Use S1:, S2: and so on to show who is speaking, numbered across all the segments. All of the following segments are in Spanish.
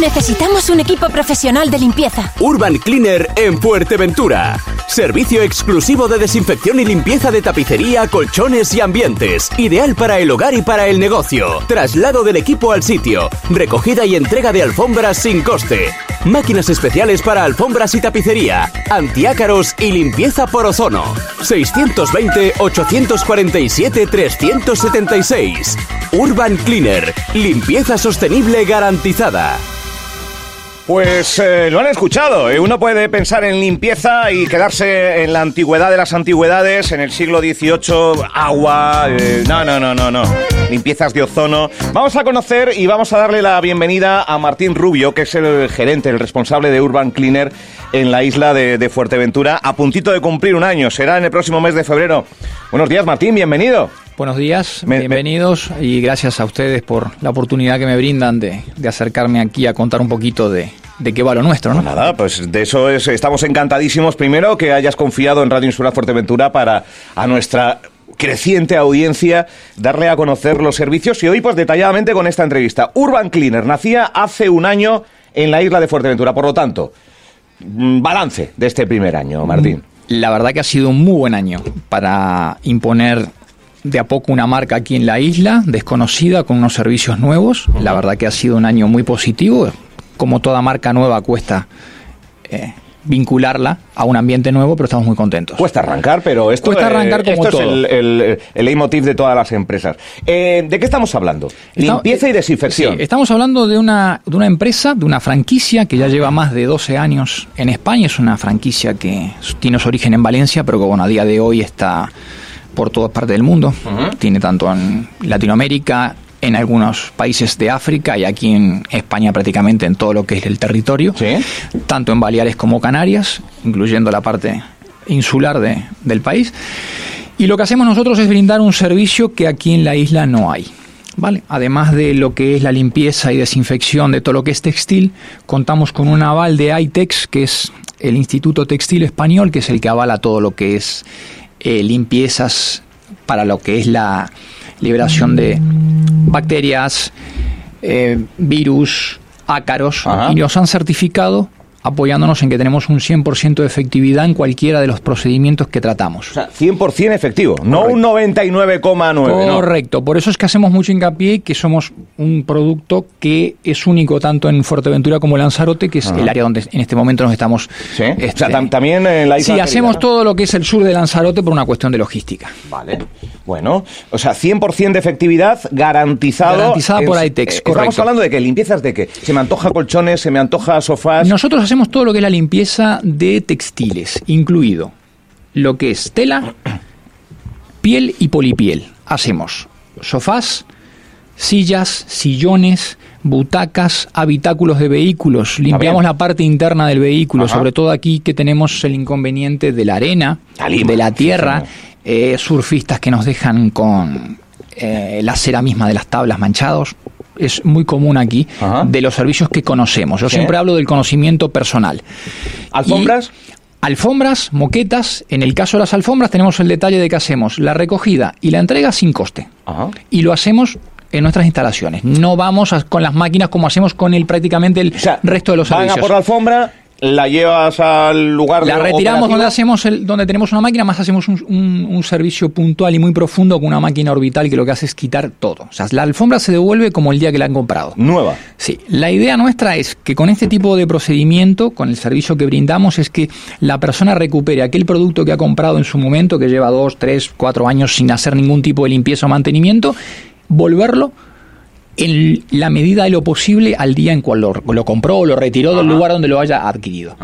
S1: Necesitamos un equipo profesional de limpieza.
S2: Urban Cleaner en Fuerteventura. Servicio exclusivo de desinfección y limpieza de tapicería, colchones y ambientes. Ideal para el hogar y para el negocio. Traslado del equipo al sitio. Recogida y entrega de alfombras sin coste. Máquinas especiales para alfombras y tapicería. Antiácaros y limpieza por ozono. 620-847-376. Urban Cleaner. Limpieza sostenible garantizada.
S3: Pues eh, lo han escuchado. ¿eh? Uno puede pensar en limpieza y quedarse en la antigüedad de las antigüedades, en el siglo XVIII, agua. eh, no, no, no, no, no. Limpiezas de ozono. Vamos a conocer y vamos a darle la bienvenida a Martín Rubio, que es el gerente, el responsable de Urban Cleaner en la isla de, de Fuerteventura, a puntito de cumplir un año. Será en el próximo mes de febrero. Buenos días, Martín, bienvenido.
S4: Buenos días,
S3: Me-
S4: bienvenidos y gracias a ustedes por la oportunidad que me brindan de, de acercarme aquí a contar un poquito de, de qué va lo nuestro, ¿no?
S3: Nada, pues de eso es, estamos encantadísimos. Primero, que hayas confiado en Radio Insular Fuerteventura para a nuestra creciente audiencia darle a conocer los servicios y hoy pues detalladamente con esta entrevista. Urban Cleaner nacía hace un año en la isla de Fuerteventura, por lo tanto, mm, balance de este primer año, Martín.
S4: La verdad que ha sido un muy buen año para imponer de a poco una marca aquí en la isla, desconocida, con unos servicios nuevos. La verdad que ha sido un año muy positivo. Como toda marca nueva cuesta eh, vincularla a un ambiente nuevo, pero estamos muy contentos.
S3: Cuesta arrancar, pero esto,
S4: Cuesta arrancar como
S3: esto es
S4: todo.
S3: el, el, el leitmotiv de todas las empresas. Eh, ¿De qué estamos hablando? Limpieza y desinfección.
S4: Sí, estamos hablando de una, de una empresa, de una franquicia que ya lleva más de 12 años en España. Es una franquicia que tiene su origen en Valencia, pero que bueno, a día de hoy está por todas partes del mundo. Tiene tanto en Latinoamérica, en algunos países de África y aquí en España prácticamente en todo lo que es el territorio.
S3: Sí.
S4: Tanto en Baleares como Canarias, incluyendo la parte insular de- del país. Y lo que hacemos nosotros es brindar un servicio que aquí en la isla no hay. ¿Vale? Además de lo que es la limpieza y desinfección de todo lo que es textil, contamos con un aval de ITEX, que es el Instituto Textil Español, que es el que avala todo lo que es eh, limpiezas para lo que es la liberación de bacterias, eh, virus, ácaros,
S3: Ajá.
S4: y nos han certificado apoyándonos en que tenemos un 100% de efectividad en cualquiera de los procedimientos que tratamos.
S3: O sea, 100% efectivo, no un 99,9. ¿no?
S4: Correcto, por eso es que hacemos mucho hincapié que somos un producto que es único tanto en Fuerteventura como en Lanzarote, que es el área donde en este momento nos estamos...
S3: Sí. o
S4: este,
S3: sea, tam- también en la isla.
S4: Sí, hacemos
S3: ¿no?
S4: todo lo que es el sur de Lanzarote por una cuestión de logística.
S3: Vale. Bueno, o sea, 100% de efectividad garantizado.
S4: Garantizada por ITEX,
S3: eh, Estamos
S4: correcto.
S3: hablando de que limpiezas de qué? Se me antoja colchones, se me antoja sofás.
S4: Nosotros hacemos todo lo que es la limpieza de textiles, incluido lo que es tela, piel y polipiel. Hacemos sofás, sillas, sillones, butacas, habitáculos de vehículos. Limpiamos la parte interna del vehículo,
S3: Ajá.
S4: sobre todo aquí que tenemos el inconveniente de la arena, de la tierra, eh, surfistas que nos dejan con eh, la cera misma de las tablas manchados. Es muy común aquí
S3: Ajá.
S4: de los servicios que conocemos. Yo siempre hablo del conocimiento personal.
S3: ¿Alfombras?
S4: Y alfombras, moquetas. En el caso de las alfombras tenemos el detalle de que hacemos la recogida y la entrega sin coste.
S3: Ajá.
S4: Y lo hacemos en nuestras instalaciones. No vamos a- con las máquinas como hacemos con el prácticamente el
S3: O sea,
S4: resto de los
S3: van
S4: servicios.
S3: a por la alfombra, la llevas al lugar
S4: La retiramos
S3: operativo.
S4: donde hacemos el, donde tenemos una máquina, más hacemos un, un- un servicio puntual y muy profundo con una máquina orbital que lo que hace es quitar todo. O sea, la alfombra se devuelve como el día que la han comprado.
S3: Nueva.
S4: Sí, la idea nuestra es que con este tipo de procedimiento, con el servicio que brindamos, es que la persona recupere aquel producto que ha comprado en su momento, que lleva dos, tres, cuatro años sin hacer ningún tipo de limpieza o mantenimiento, volverlo en la medida de lo posible al día en cual lo, lo compró o lo retiró del lugar donde lo haya adquirido.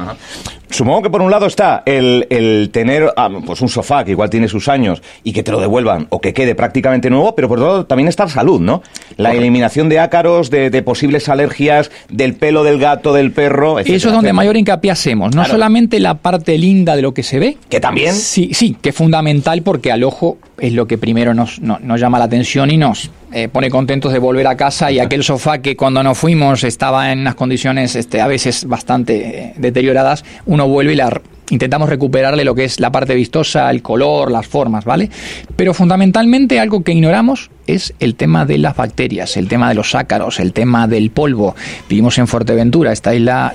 S3: Supongo que por un lado está el, el tener ah, pues un sofá que igual tiene sus años y que te lo devuelvan o que quede prácticamente nuevo, pero por otro lado también está la salud, ¿no? La eliminación de ácaros, de, de posibles alergias, del pelo del gato, del perro, etcétera,
S4: Eso es donde mayor hincapié hacemos, no
S3: Claro.
S4: solamente la parte linda de lo que se ve,
S3: Que también.
S4: Sí, sí, que es fundamental porque al ojo es lo que primero nos, no- nos llama la atención y nos eh, pone contentos de volver a casa y aquel sofá que cuando nos fuimos estaba en unas condiciones este, a veces bastante eh, deterioradas, uno vuelve y la, intentamos recuperarle lo que es la parte vistosa, el color, las formas, ¿vale? Pero fundamentalmente algo que ignoramos es el tema de las bacterias, el tema de los ácaros, el tema del polvo. Vivimos en Fuerteventura, esta isla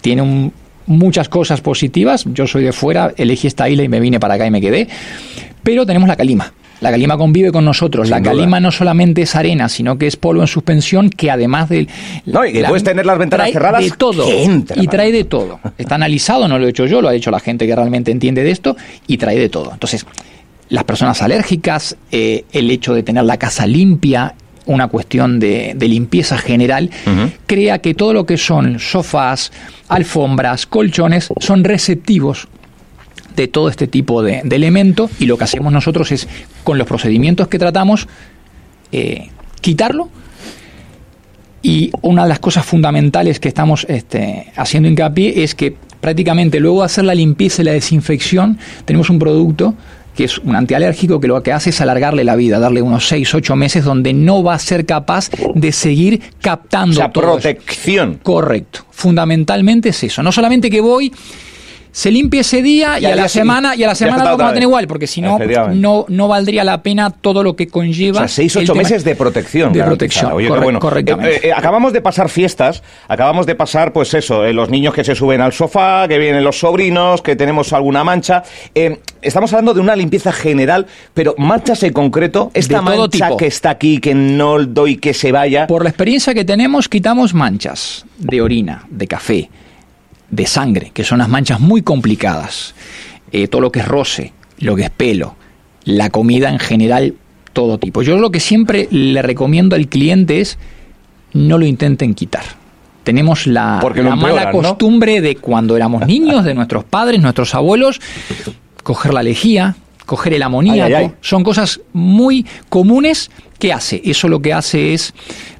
S4: tiene muchas cosas positivas. Yo soy de fuera, elegí esta isla y me vine para acá y me quedé. Pero tenemos la calima. La calima convive con nosotros. la calima no solamente es arena, sino que es polvo en suspensión que además de...
S3: No, y que puedes tener las ventanas cerradas.
S4: De todo. y trae de todo. Está analizado, no lo he hecho yo, lo ha hecho la gente que realmente entiende de esto, y trae de todo. Entonces, las personas alérgicas, eh, el hecho de tener la casa limpia, una cuestión de, limpieza general, crea que todo lo que son sofás, alfombras, colchones, son receptivos de todo este tipo de, elementos y lo que hacemos nosotros es, con los procedimientos que tratamos, eh, quitarlo. Y una de las cosas fundamentales que estamos este, haciendo hincapié es que prácticamente luego de hacer la limpieza y la desinfección, tenemos un producto que es un antialérgico que lo que hace es alargarle la vida, darle unos 6, 8 meses donde no va a ser capaz de seguir captando.
S3: O protección.
S4: Correcto. Fundamentalmente es eso. No solamente que voy se limpia ese día y, a la semana y a la semana lo vamos a tener igual, porque si no, no, no valdría la pena todo lo que conlleva.
S3: O sea, seis, ocho meses de protección.
S4: De protección, Oye, bueno. correctamente.
S3: Eh, eh, acabamos de pasar fiestas, acabamos de pasar, pues eso, eh, los niños que se suben al sofá, que vienen los sobrinos, que tenemos alguna mancha. estamos hablando de una limpieza general, pero manchas en concreto, esta mancha que está aquí, que no doy que se vaya.
S4: Por la experiencia que tenemos, quitamos manchas de orina, de café de sangre, que son las manchas muy complicadas, eh, todo lo que es roce, lo que es pelo, la comida en general, todo tipo. Yo lo que siempre le recomiendo al cliente es no lo intenten quitar. Tenemos la, mala costumbre de cuando éramos niños, de nuestros padres, nuestros abuelos, coger la lejía, coger el amoníaco. Son cosas muy comunes que hace. Eso lo que hace es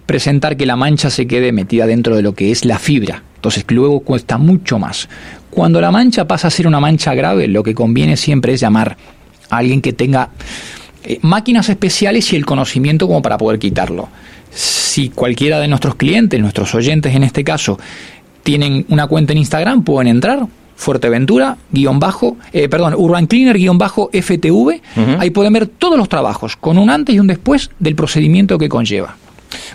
S4: presentar que la mancha se quede metida dentro de lo que es la fibra. Entonces luego cuesta mucho más. Cuando la mancha pasa a ser una mancha grave, lo que conviene siempre es llamar a alguien que tenga eh, máquinas especiales y el conocimiento como para poder quitarlo. Si cualquiera de nuestros clientes, nuestros oyentes en este caso, tienen una cuenta en Instagram, pueden entrar, Fuerteventura, guion bajo, eh, perdón, Urban Cleaner, guion bajo, FTV. Ahí pueden ver todos los trabajos, con un antes y un después del procedimiento que conlleva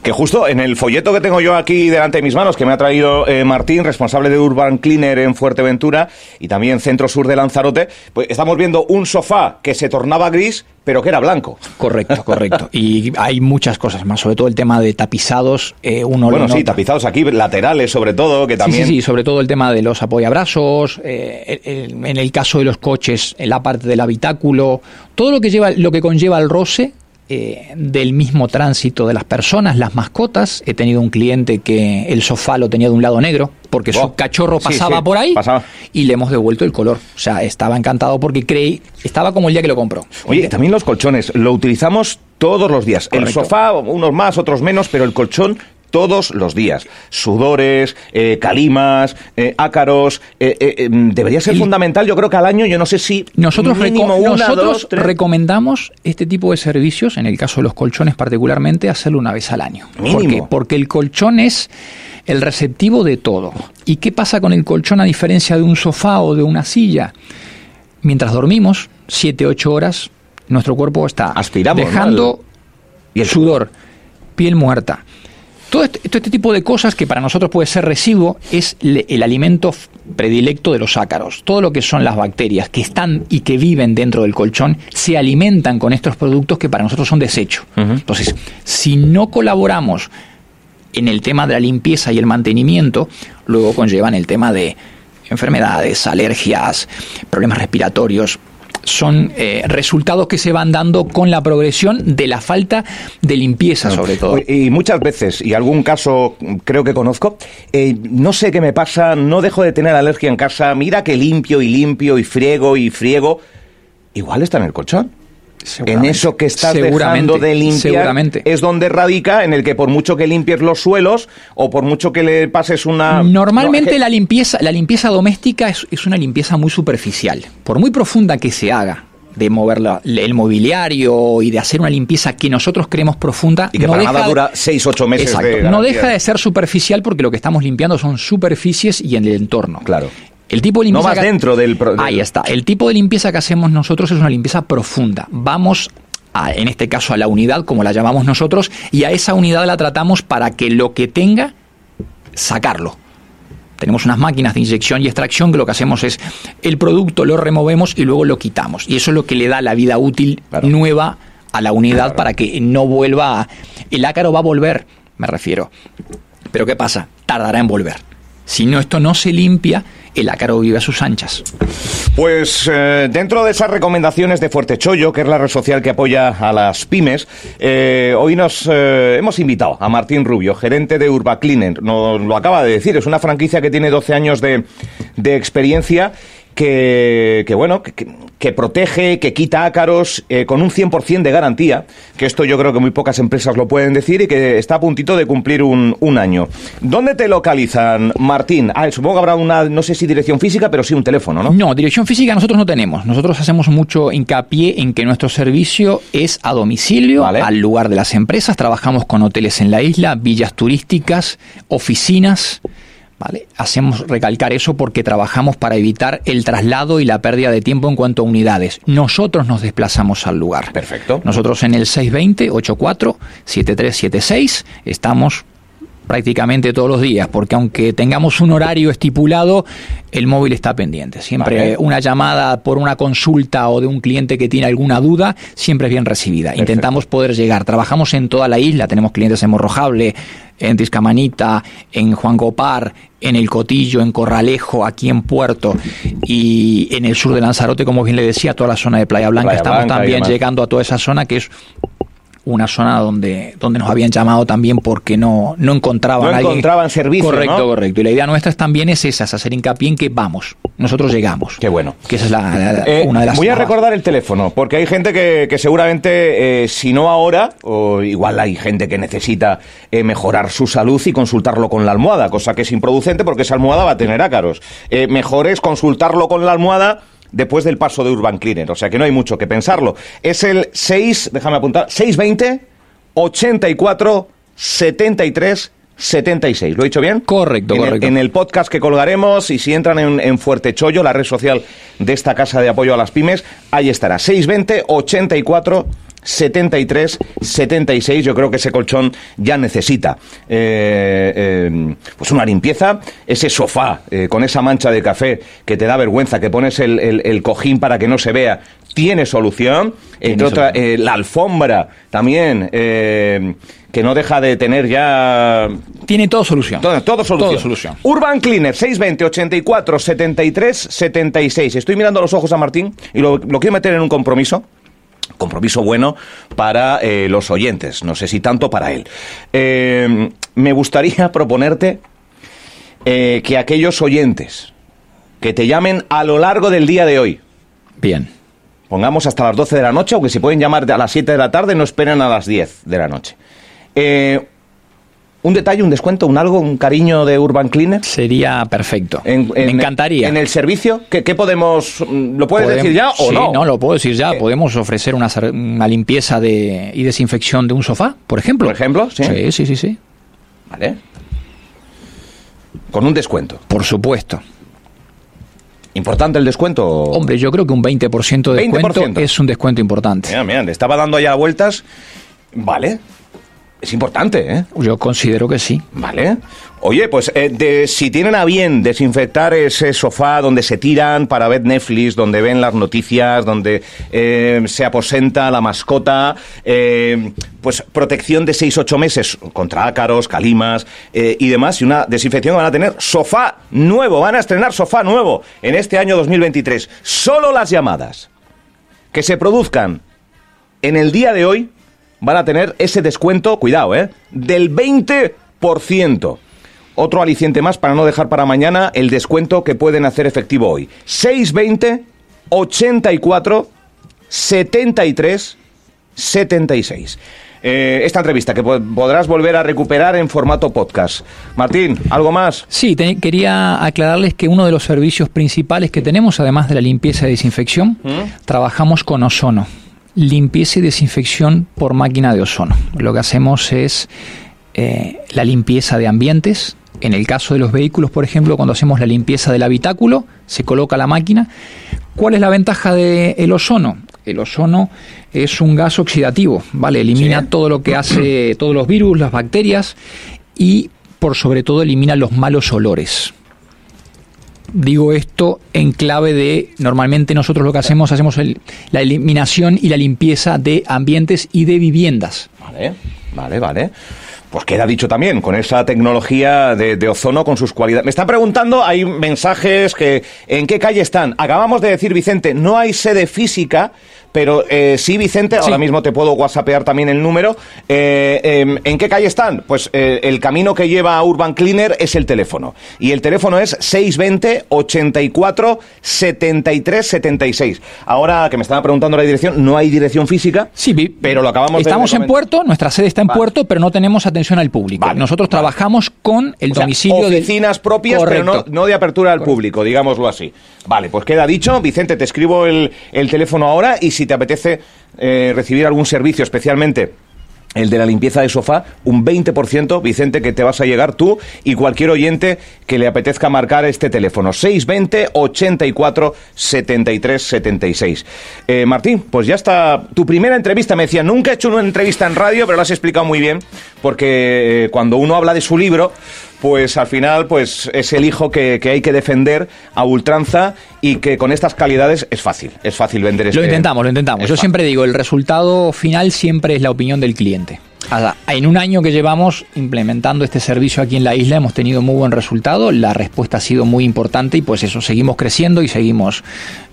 S3: que justo en el folleto que tengo yo aquí delante de mis manos, que me ha traído eh, Martín, responsable de Urban Cleaner en Fuerteventura y también Centro Sur de Lanzarote, pues estamos viendo un sofá que se tornaba gris, pero que era blanco.
S4: Correcto, correcto. Y hay muchas cosas más, sobre todo el tema de tapizados. Eh, uno
S3: bueno, sí, tapizados aquí, laterales sobre todo, que también...
S4: Sí, sí, sobre todo el tema de los apoyabrazos, eh, en el caso de los coches, en la parte del habitáculo, todo lo que, lleva, lo que conlleva el roce eh, del mismo tránsito de las personas, las mascotas. He tenido un cliente que el sofá lo tenía de un lado negro porque su cachorro pasaba por ahí y le hemos devuelto el color. O sea, estaba encantado porque creí, estaba como el día que lo compró.
S3: Oye, también los colchones, lo utilizamos todos los días. El sofá, unos más, otros menos, pero el colchón todos los días. Sudores, eh, calimas, eh, ácaros. Eh, em, debería ser fundamental, yo creo que al año, yo no sé si.
S4: Nosotros, nosotros recomendamos este tipo de servicios, en el caso de los colchones particularmente, hacerlo una vez al año.
S3: Mínimo.
S4: Porque el colchón es el receptivo de todo. ¿Y qué pasa con el colchón a diferencia de un sofá o de una silla? Mientras dormimos, 7, 8 horas, nuestro cuerpo está dejando el sudor, piel muerta todo este, este, tipo de cosas que para nosotros puede ser residuo es el alimento predilecto de los ácaros. Todo lo que son las bacterias que están y que viven dentro del colchón se alimentan con estos productos que para nosotros son desecho. Entonces, si no colaboramos en el tema de la limpieza y el mantenimiento, luego conllevan el tema de enfermedades, alergias, problemas respiratorios, son eh, resultados que se van dando con la progresión de la falta de limpieza, sobre todo.
S3: Y muchas veces, y algún caso creo que conozco, eh, no sé qué me pasa, no dejo de tener alergia en casa, mira que limpio y limpio y friego y friego, igual está en el colchón en eso que estás dejando de limpiar es donde radica en el que por mucho que limpies los suelos o por mucho que le pases una
S4: normalmente la limpieza la limpieza doméstica es, una limpieza muy superficial por muy profunda que se haga de mover el mobiliario y de hacer una limpieza que nosotros creemos profunda.
S3: Y que no para deja, nada dura 6, 8 meses. Exacto,
S4: no deja de ser superficial porque lo que estamos limpiando son superficies y en el entorno.
S3: Claro
S4: El tipo de limpieza
S3: no
S4: que-
S3: dentro del, pro-
S4: Ahí
S3: del-
S4: está. El tipo de limpieza que hacemos nosotros es una limpieza profunda. Vamos a, en este caso a la unidad, como la llamamos nosotros, y a esa unidad la tratamos para que lo que tenga, sacarlo. Tenemos unas máquinas de inyección y extracción que lo que hacemos es el producto lo removemos y luego lo quitamos. Y eso es lo que le da la vida útil
S3: Claro.
S4: nueva a la unidad
S3: Claro.
S4: para que no vuelva. a- El ácaro va a volver, me refiero. Pero ¿qué pasa? Tardará en volver. Si no, esto no se limpia, el ácaro vive a sus anchas.
S3: Pues eh, dentro de esas recomendaciones de Fuerte Chollo, que es la red social que apoya a las pymes, eh, hoy nos eh, hemos invitado a Martín Rubio, gerente de Urbacleaner. Nos lo acaba de decir, es una franquicia que tiene 12 años de, de experiencia. Que, que, bueno, que, que- protege, que quita ácaros eh, con un 100% de garantía, que esto yo creo que muy pocas empresas lo pueden decir y que está a puntito de cumplir un, un año. ¿Dónde te localizan, Martín? Ah, supongo que habrá una, no sé si dirección física, pero sí un teléfono, ¿no?
S4: No, dirección física nosotros no tenemos. Nosotros hacemos mucho hincapié en que nuestro servicio es a domicilio,
S3: Vale.
S4: al lugar de las empresas. Trabajamos con hoteles en la isla, villas turísticas, oficinas. ¿Vale? Hacemos recalcar eso porque trabajamos para evitar el traslado y la pérdida de tiempo en cuanto a unidades. Nosotros nos desplazamos al lugar.
S3: Perfecto.
S4: Nosotros en el 620-84-7376 estamos prácticamente todos los días, porque aunque tengamos un horario estipulado, el móvil está pendiente. Siempre
S3: Vale.
S4: una llamada por una consulta o de un cliente que tiene alguna duda, siempre es bien recibida. Intentamos poder llegar. Trabajamos en toda la isla, tenemos clientes en Morrojable, en Tiscamanita, en Juan Copar, en El Cotillo, en Corralejo, aquí en Puerto y en el sur de Lanzarote, como bien le decía, toda la zona de Playa Blanca.
S3: Playa
S4: Estamos
S3: Blanca
S4: también llegando a toda esa zona que es una zona donde, donde nos habían llamado también porque no, no encontraban
S3: No
S4: alguien-
S3: encontraban servicio,
S4: Correcto,
S3: ¿no?
S4: correcto. Y la idea nuestra es también es esa, es hacer hincapié en que vamos, nosotros llegamos.
S3: Qué bueno.
S4: Que esa es la,
S3: Eh,
S4: una de las
S3: voy a recordar el teléfono, porque hay gente que, que seguramente, eh, si no ahora, o igual hay gente que necesita eh, mejorar su salud y consultarlo con la almohada, cosa que es improducente porque esa almohada va a tener ácaros. Mejor es consultarlo con la almohada después del paso de Urban Cleaner, o sea que no hay mucho que pensarlo. Es el 6, déjame apuntar, 620 84 73 76. ¿Lo he dicho bien?
S4: Correcto,
S3: En el-
S4: correcto.
S3: en el podcast que colgaremos y si entran en, en Fuerte Chollo, la red social de esta casa de apoyo a las pymes, ahí estará. 620 84 73 76. Yo creo que ese colchón ya necesita eh, eh, pues una limpieza. Ese sofá eh, con esa mancha de café que te da vergüenza, que pones el, el- el cojín para que no se vea, tiene solución. Entre eh, la alfombra también, que no deja de tener ya
S4: Tiene todo solución.
S3: todo, todo solución.
S4: Todo solución.
S3: Urban Cleaner, 620 84 73 76. Estoy mirando a los ojos a Martín y lo, lo quiero meter en un compromiso. Compromiso bueno para eh, los oyentes, no sé si tanto para él. Eh, me gustaría proponerte eh, que aquellos oyentes que te llamen a lo largo del día de hoy,
S4: Bien.
S3: pongamos hasta las 12 de la noche, aunque si pueden llamar a las 7 de la tarde, no esperen a las 10 de la noche. Un detalle, un descuento, un algo, un cariño de Urban Cleaner.
S4: Sería perfecto.
S3: En-
S4: Me
S3: en-
S4: encantaría.
S3: En el servicio, ¿qué, qué podemos. mm, ¿Lo puedes decir ya o
S4: sí,
S3: no?
S4: no, lo puedo decir ya.
S3: Eh.
S4: Podemos ofrecer una, limpieza de, y desinfección de un sofá, por ejemplo.
S3: Por ejemplo, sí.
S4: Sí, sí, sí, sí.
S3: Vale. Con un descuento.
S4: Por supuesto.
S3: ¿Importante el descuento?
S4: Hombre, yo creo que un 20% de descuento
S3: 20%.
S4: es un descuento importante.
S3: Mira, mira, le estaba dando ya vueltas. Vale. Es importante, ¿eh?
S4: Yo considero que sí.
S3: Vale. Oye, pues eh, de- si tienen a bien desinfectar ese sofá donde se tiran para ver Netflix, donde ven las noticias, donde eh, se aposenta la mascota, eh, pues protección de 6-8 meses contra ácaros, calimas y demás, y una desinfección van a tener sofá nuevo, van a estrenar sofá nuevo en este año 2023. Solo las llamadas que se produzcan en el día de hoy van a tener ese descuento, cuidado, ¿eh? Del 20%. Otro aliciente más para no dejar para mañana el descuento que pueden hacer efectivo hoy. 620 84 73 76. Eh, esta entrevista que po- podrás volver a recuperar en formato podcast. Martín, ¿algo más?
S4: Sí, te- quería aclararles que uno de los servicios principales que tenemos, además de la limpieza y desinfección, trabajamos con ozono. Limpieza y desinfección por máquina de ozono. Lo que hacemos es eh, la limpieza de ambientes, En el caso de los vehículos, por ejemplo, cuando hacemos la limpieza del habitáculo, se coloca la máquina. ¿Cuál es la ventaja del ozono? El ozono es un gas oxidativo, ¿vale? Elimina todo lo que hace, todos los virus, las bacterias y por sobre todo elimina los malos olores. Digo esto en clave de, normalmente nosotros lo que hacemos, hacemos la eliminación y la limpieza de ambientes y de viviendas.
S3: Vale, vale, vale. Pues queda dicho también, con esa tecnología de, ozono, con sus cualidades. Me están preguntando, hay mensajes que, ¿en qué calle están? Acabamos de decir, Vicente, no hay sede física, pero eh, sí, Vicente, ahora mismo te puedo whatsappear también el número. Eh, em, ¿En qué calle están? Pues eh, el camino que lleva a Urban Cleaner es el teléfono. Y el teléfono es 620 84 73 76. Ahora que me estaba preguntando la dirección, no hay dirección física.
S4: Sí, pero lo acabamos
S3: Estamos
S4: en Puerto, nuestra sede está en Puerto, pero no tenemos atención al público. Nosotros trabajamos con el domicilio
S3: de oficinas propias, pero no, de apertura al público, digámoslo así. Vale, pues queda dicho. Vicente, te escribo el, el teléfono ahora y si te apetece eh, recibir algún servicio especialmente el de la limpieza de sofá, un 20%, Vicente, que te vas a llegar tú y cualquier oyente que le apetezca marcar este teléfono. 620 84 73 76. Martín, pues ya está tu primera entrevista. Me decía, nunca he hecho una entrevista en radio, pero lo has explicado muy bien, porque eh, cuando uno habla de su libro, pues al final pues es el hijo que, hay que defender a ultranza y que con estas calidades es fácil, es fácil vender este...
S4: Lo intentamos, lo intentamos. Yo siempre digo, el resultado final siempre es la opinión del cliente. En un año que llevamos implementando este servicio aquí en la isla hemos tenido muy buen resultado, la respuesta ha sido muy importante y pues eso, seguimos creciendo y seguimos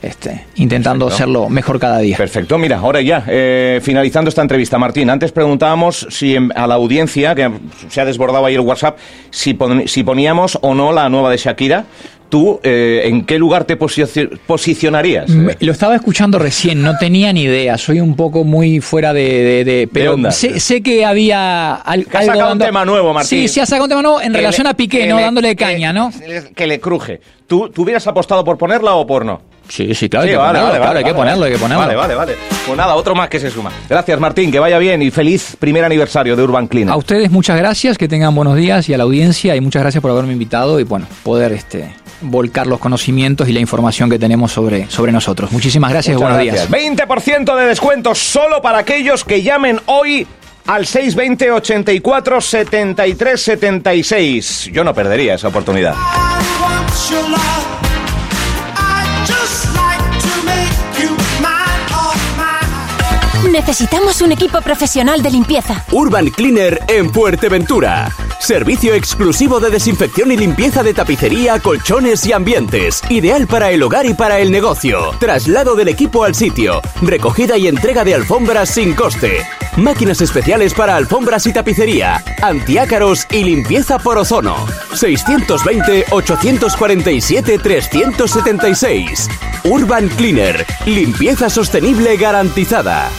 S4: este, intentando hacerlo mejor cada día.
S3: Perfecto, mira, ahora ya, eh, finalizando esta entrevista, Martín, antes preguntábamos si a la audiencia, que se ha desbordado ahí el WhatsApp, si, si poníamos o no la nueva de Shakira, ¿Tú eh, en qué lugar te posicionarías?
S4: lo estaba escuchando recién, no tenía ni idea. Soy un poco muy fuera de. pero sé, que había
S3: algo. Ha sacado un tema nuevo, Martín.
S4: Sí, sí, ha sacado un tema nuevo en relación a Piqué, ¿no? Dándole caña, ¿no?
S3: Que le cruje. ¿Tú, ¿Tú hubieras apostado por ponerla o por no?
S4: Sí, sí, claro, hay, que ponerlo, claro hay que ponerlo, hay que ponerlo.
S3: Vale, vale, vale. Pues nada, otro más que se suma. Gracias, Martín, que vaya bien y feliz primer aniversario de Urban Cleaner.
S4: A ustedes muchas gracias, que tengan buenos días y a la audiencia y muchas gracias por haberme invitado y bueno, poder este volcar los conocimientos y la información que tenemos sobre, sobre nosotros. Muchísimas gracias y buenos días.
S3: 20% de descuento solo para aquellos que llamen hoy al 620 84 73 76. Yo no perdería esa oportunidad.
S1: Necesitamos un equipo profesional de limpieza.
S2: Urban Cleaner en Fuerteventura. Servicio exclusivo de desinfección y limpieza de tapicería, colchones y ambientes. Ideal para el hogar y para el negocio. Traslado del equipo al sitio. Recogida y entrega de alfombras sin coste. Máquinas especiales para alfombras y tapicería. Antiácaros y limpieza por ozono. 620-847-376. Urban Cleaner. Limpieza sostenible garantizada.